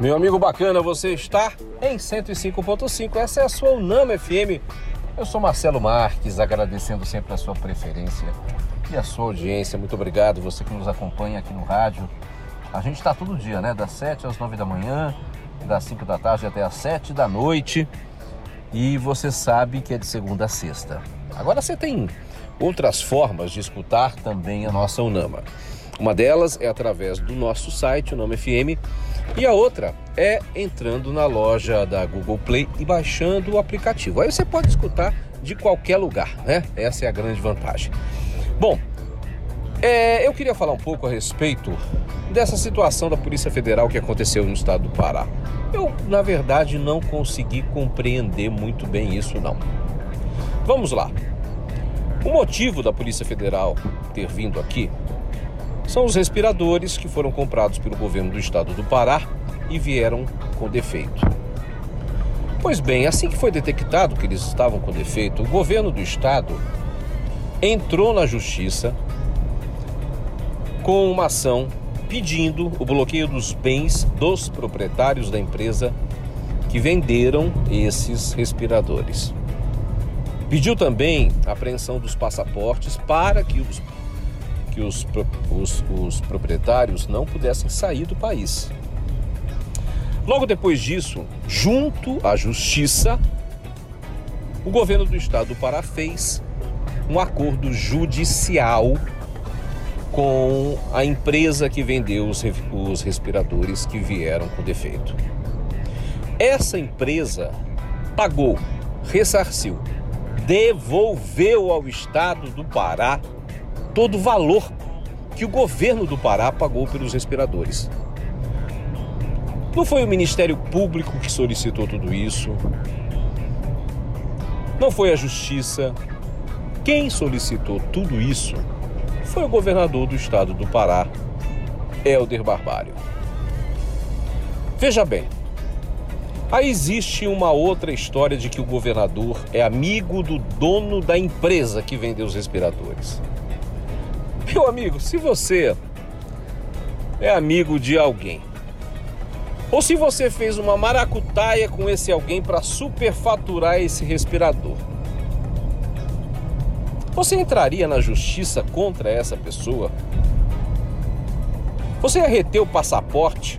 Meu amigo bacana, você está em 105.5. Essa é a sua Unama FM. Eu sou Marcelo Marques, agradecendo sempre a sua preferência e a sua audiência. Muito obrigado, você que nos acompanha aqui no rádio. A gente está todo dia, né? Das 7 às 9 da manhã, das 5 da tarde até às 7 da noite. E você sabe que é de segunda a sexta. Agora você tem outras formas de escutar também a nossa Unama. Uma delas é através do nosso site, o Nome FM, e a outra é entrando na loja da Google Play e baixando o aplicativo. Aí você pode escutar de qualquer lugar, né? Essa é a grande vantagem. Bom, é, eu queria falar um pouco a respeito dessa situação da Polícia Federal que aconteceu no estado do Pará. Eu, na verdade, não consegui compreender muito bem isso, não. Vamos lá. O motivo da Polícia Federal ter vindo aqui são os respiradores que foram comprados pelo governo do estado do Pará e vieram com defeito. Pois bem, assim que foi detectado que eles estavam com defeito, o governo do estado entrou na justiça com uma ação pedindo o bloqueio dos bens dos proprietários da empresa que venderam esses respiradores. Pediu também a apreensão dos passaportes para que os que os, os, os proprietários não pudessem sair do país. Logo depois disso, junto à Justiça, o governo do estado do Pará fez um acordo judicial com a empresa que vendeu os, os respiradores que vieram com defeito. Essa empresa pagou, ressarciu, devolveu ao estado do Pará todo o valor que o governo do Pará pagou pelos respiradores. Não foi o Ministério Público que solicitou tudo isso. Não foi a Justiça. Quem solicitou tudo isso foi o governador do estado do Pará, Helder Barbário. Veja bem, aí existe uma outra história de que o governador é amigo do dono da empresa que vendeu os respiradores. Meu amigo, se você é amigo de alguém, ou se você fez uma maracutaia com esse alguém para superfaturar esse respirador, você entraria na justiça contra essa pessoa? Você ia reter o passaporte,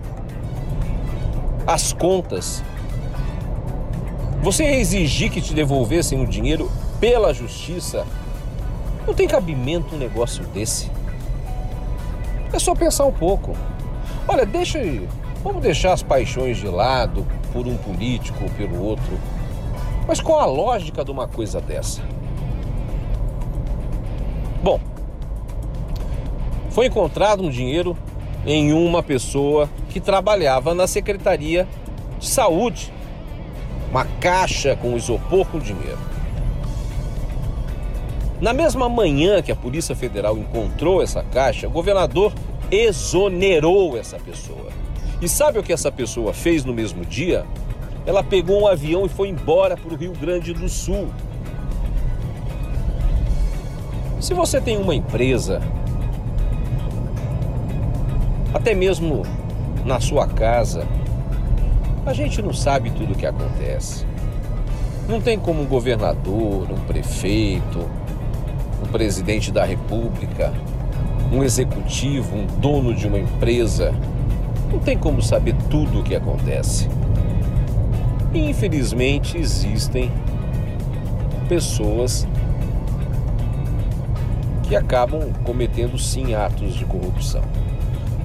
as contas? Você ia exigir que te devolvessem o dinheiro pela justiça? Não tem cabimento um negócio desse. É só pensar um pouco. Olha, deixa. Vamos deixar as paixões de lado por um político ou pelo outro. Mas qual a lógica de uma coisa dessa? Bom, foi encontrado um dinheiro em uma pessoa que trabalhava na Secretaria de Saúde. Uma caixa com isopor com dinheiro. Na mesma manhã que a Polícia Federal encontrou essa caixa, o governador exonerou essa pessoa. E sabe o que essa pessoa fez no mesmo dia? Ela pegou um avião e foi embora para o Rio Grande do Sul. Se você tem uma empresa, até mesmo na sua casa, a gente não sabe tudo o que acontece. Não tem como um governador, um prefeito, presidente da república, um executivo, um dono de uma empresa, não tem como saber tudo o que acontece. E, infelizmente existem pessoas que acabam cometendo sim atos de corrupção.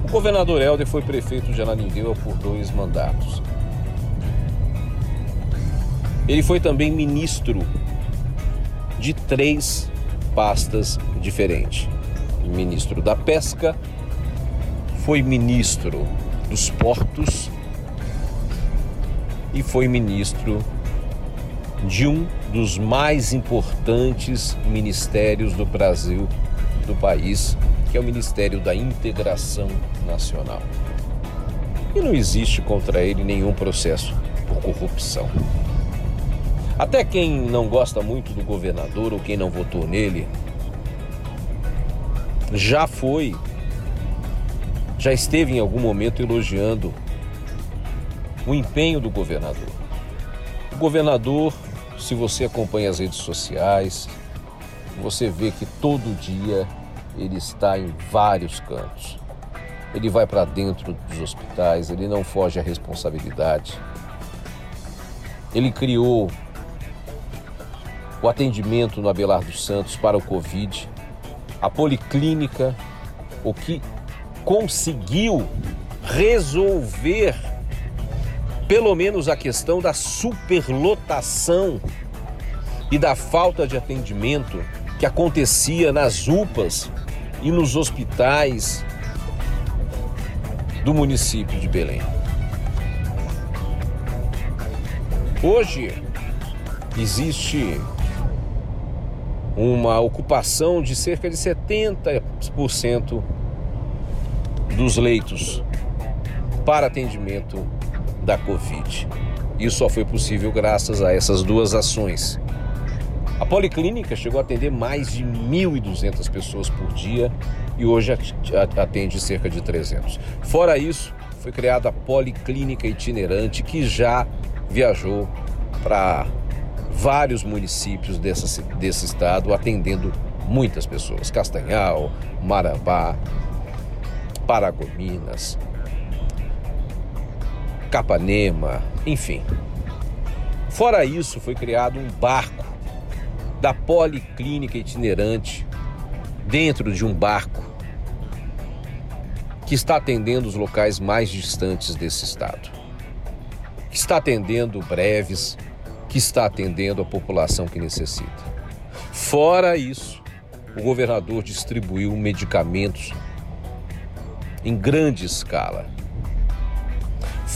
O governador Helder foi prefeito de Ananindeua por dois mandatos. Ele foi também ministro de três pastas diferentes. Ministro da Pesca, foi ministro dos Portos e foi ministro de um dos mais importantes ministérios do Brasil, do país, que é o Ministério da Integração Nacional. E não existe contra ele nenhum processo por corrupção. Até quem não gosta muito do governador ou quem não votou nele já foi já esteve em algum momento elogiando o empenho do governador. O governador, se você acompanha as redes sociais, você vê que todo dia ele está em vários cantos. Ele vai para dentro dos hospitais, ele não foge à responsabilidade. Ele criou o atendimento no Abelardo Santos para o Covid, a policlínica, o que conseguiu resolver pelo menos a questão da superlotação e da falta de atendimento que acontecia nas UPAs e nos hospitais do município de Belém. Hoje existe uma ocupação de cerca de 70% dos leitos para atendimento da Covid. Isso só foi possível graças a essas duas ações. A policlínica chegou a atender mais de 1.200 pessoas por dia e hoje atende cerca de 300. Fora isso, foi criada a policlínica itinerante que já viajou para vários municípios dessa, desse estado, atendendo muitas pessoas. Castanhal, Marabá, Paragominas, Capanema, enfim. Fora isso, foi criado um barco da Policlínica Itinerante dentro de um barco que está atendendo os locais mais distantes desse estado, que está atendendo breves, que está atendendo a população que necessita. Fora isso, o governador distribuiu medicamentos em grande escala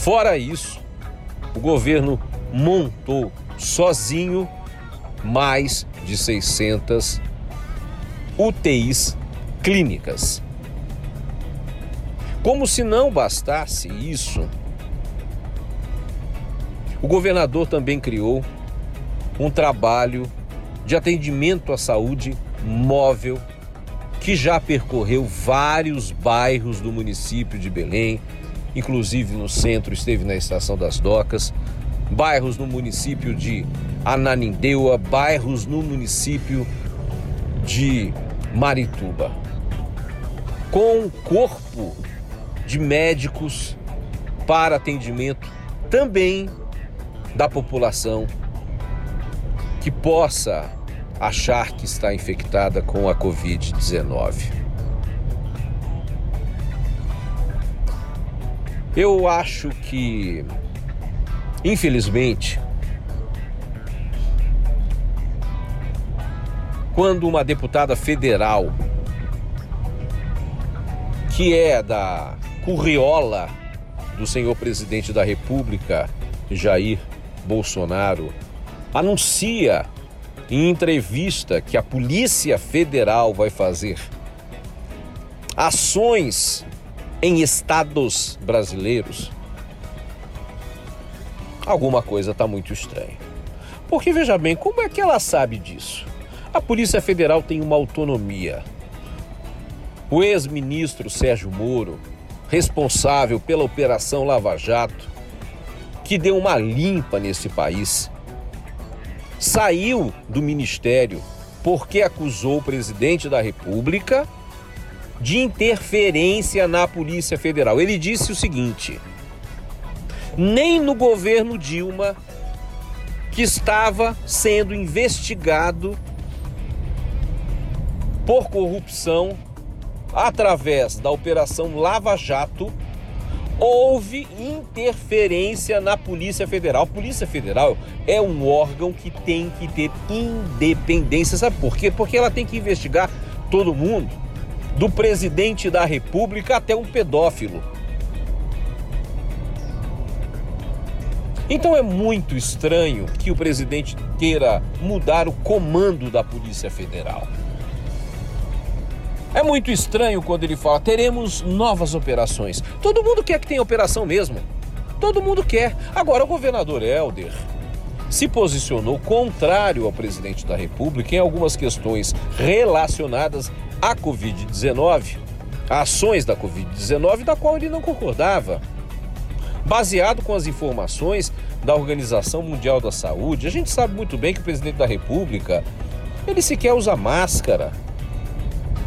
Fora isso, o governo montou sozinho mais de 600 UTIs clínicas. Como se não bastasse isso, o governador também criou um trabalho de atendimento à saúde móvel que já percorreu vários bairros do município de Belém, inclusive no centro, esteve na Estação das Docas, bairros no município de Ananindeua, bairros no município de Marituba. Com um corpo de médicos para atendimento também da população que possa achar que está infectada com a Covid-19. Eu acho que, infelizmente, quando uma deputada federal, que é da curriola do senhor presidente da República, Jair Bolsonaro, anuncia em entrevista que a Polícia Federal vai fazer ações em estados brasileiros, alguma coisa está muito estranha. Porque veja bem, como é que ela sabe disso? A Polícia Federal tem uma autonomia. O ex-ministro Sérgio Moro, responsável pela Operação Lava Jato, que deu uma limpa nesse país, saiu do ministério porque acusou o presidente da República de interferência na Polícia Federal. Ele disse o seguinte: nem no governo Dilma, que estava sendo investigado por corrupção através da Operação Lava Jato, houve interferência na Polícia Federal. A Polícia Federal é um órgão que tem que ter independência. Sabe por quê? Porque ela tem que investigar todo mundo do presidente da República até um pedófilo. Então é muito estranho que o presidente queira mudar o comando da Polícia Federal. É muito estranho quando ele fala: teremos novas operações. Todo mundo quer que tenha operação mesmo. Todo mundo quer. Agora, o governador Helder se posicionou contrário ao presidente da República em algumas questões relacionadas à Covid-19 ações da Covid-19, da qual ele não concordava. Baseado com as informações da Organização Mundial da Saúde, a gente sabe muito bem que o presidente da República, ele sequer usa máscara.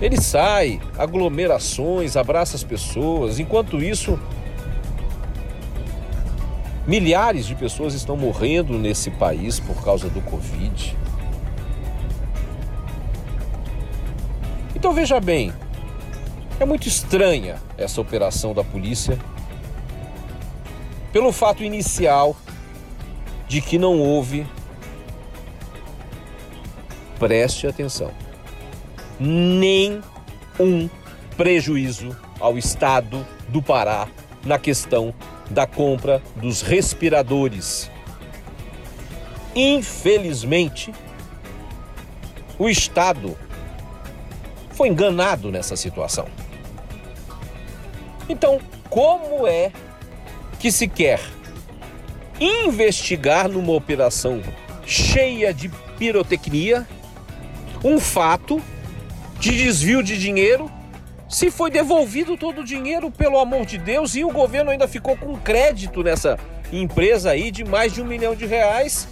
Ele sai, aglomerações, abraça as pessoas. Enquanto isso, milhares de pessoas estão morrendo nesse país por causa do Covid. Então veja bem, é muito estranha essa operação da polícia pelo fato inicial de que não houve, preste atenção, nem um prejuízo ao Estado do Pará na questão da compra dos respiradores. Infelizmente, o Estado foi enganado nessa situação. Então, como é que se quer investigar numa operação cheia de pirotecnia um fato de desvio de dinheiro? Se foi devolvido todo o dinheiro, pelo amor de Deus, e o governo ainda ficou com crédito nessa empresa aí de mais de um milhão de reais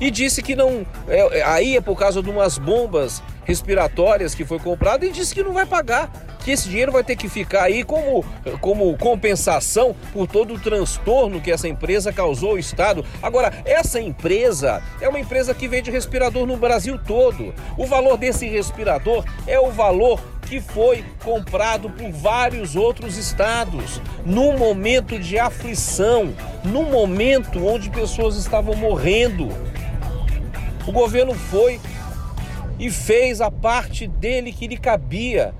e disse que não. É, aí é por causa de umas bombas respiratórias que foi comprado e disse que não vai pagar, que esse dinheiro vai ter que ficar aí como, como compensação por todo o transtorno que essa empresa causou ao Estado. Agora, essa empresa é uma empresa que vende respirador no Brasil todo. O valor desse respirador é o valor que foi comprado por vários outros estados, num momento de aflição, num momento onde pessoas estavam morrendo. O governo foi e fez a parte dele que lhe cabia.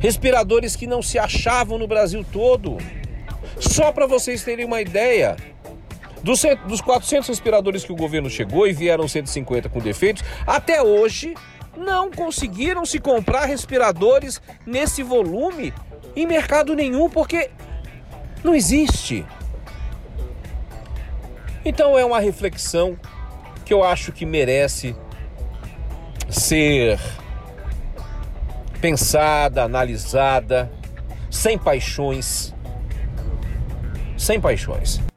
Respiradores que não se achavam no Brasil todo. Só para vocês terem uma ideia, dos, 400 respiradores que o governo chegou e vieram 150 com defeitos, até hoje não conseguiram se comprar respiradores nesse volume em mercado nenhum, porque não existe. Então é uma reflexão que eu acho que merece ser pensada, analisada, sem paixões. Sem paixões.